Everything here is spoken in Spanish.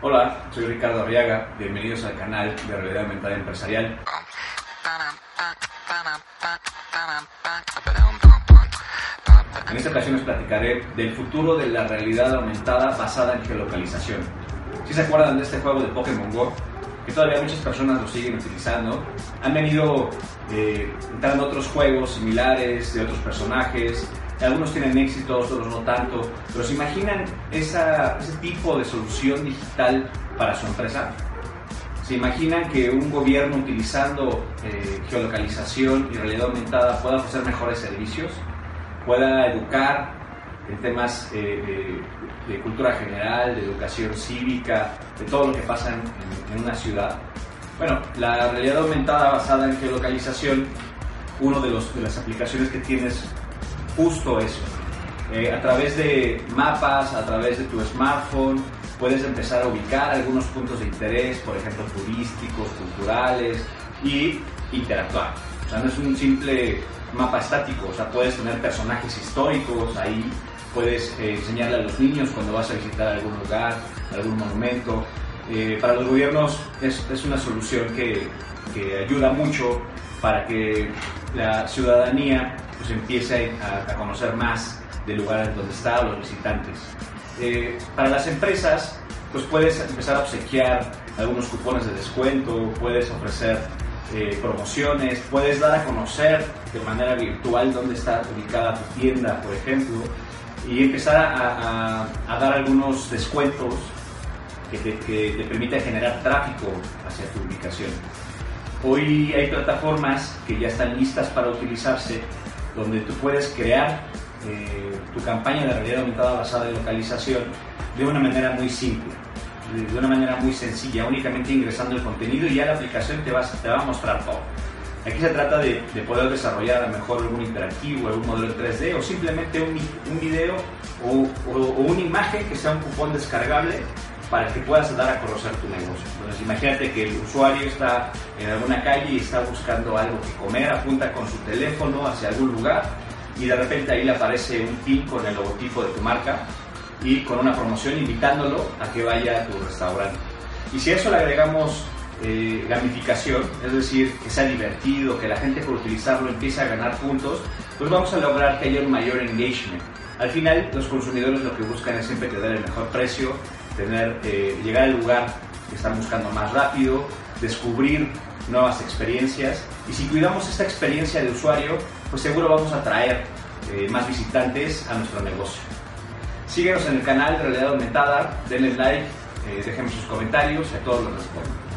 Hola, soy Ricardo Arriaga, bienvenidos al canal de Realidad Aumentada Empresarial. En esta ocasión les platicaré del futuro de la realidad aumentada basada en geolocalización. Si se acuerdan de este juego de Pokémon Go, que todavía muchas personas lo siguen utilizando, han venido eh, entrando otros juegos similares de otros personajes, algunos tienen éxito, otros no tanto, pero ¿se imaginan esa, ese tipo de solución digital para su empresa? ¿Se imaginan que un gobierno utilizando eh, geolocalización y realidad aumentada pueda ofrecer mejores servicios? Pueda educar en temas eh, de, cultura general, de educación cívica, de todo lo que pasa en, en una ciudad. Bueno, la realidad aumentada basada en geolocalización, una de, los, de las aplicaciones que tienes justo eso. Eh, a través de mapas, a través de tu smartphone, puedes empezar a ubicar algunos puntos de interés, por ejemplo, turísticos, culturales, y interactuar. O sea, no es un simple mapa estático, o sea, puedes tener personajes históricos ahí, puedes eh, enseñarle a los niños cuando vas a visitar algún lugar, algún monumento. Eh, para los gobiernos es, es una solución que, que ayuda mucho para que la ciudadanía pues empiece a, conocer más del lugar donde está los visitantes. Eh, para las empresas, pues puedes empezar a obsequiar algunos cupones de descuento, puedes ofrecer eh, promociones, puedes dar a conocer de manera virtual dónde está ubicada tu tienda, por ejemplo, y empezar a, dar algunos descuentos que te, que te permitan generar tráfico hacia tu ubicación. Hoy hay plataformas que ya están listas para utilizarse donde tú puedes crear eh, tu campaña de realidad aumentada basada en localización de una manera muy simple, de una manera muy sencilla, únicamente ingresando el contenido y ya la aplicación te va, a mostrar todo. Aquí se trata de, poder desarrollar a lo mejor algún interactivo, algún modelo 3D o simplemente un, video o, una imagen que sea un cupón descargable para que puedas dar a conocer tu negocio. Entonces imagínate que el usuario está en alguna calle y está buscando algo que comer, apunta con su teléfono hacia algún lugar y de repente ahí le aparece un pin con el logotipo de tu marca y con una promoción invitándolo a que vaya a tu restaurante. Y si a eso le agregamos eh, gamificación, es decir, que sea divertido, que la gente por utilizarlo empiece a ganar puntos, pues vamos a lograr que haya un mayor engagement. Al final, los consumidores lo que buscan es siempre tener el mejor precio, eh, llegar al lugar que están buscando más rápido, descubrir nuevas experiencias y si cuidamos esta experiencia de usuario, pues seguro vamos a traer eh, más visitantes a nuestro negocio. Síguenos en el canal Realidad Aumentada, denle like, eh, déjenme sus comentarios a todos los respondo.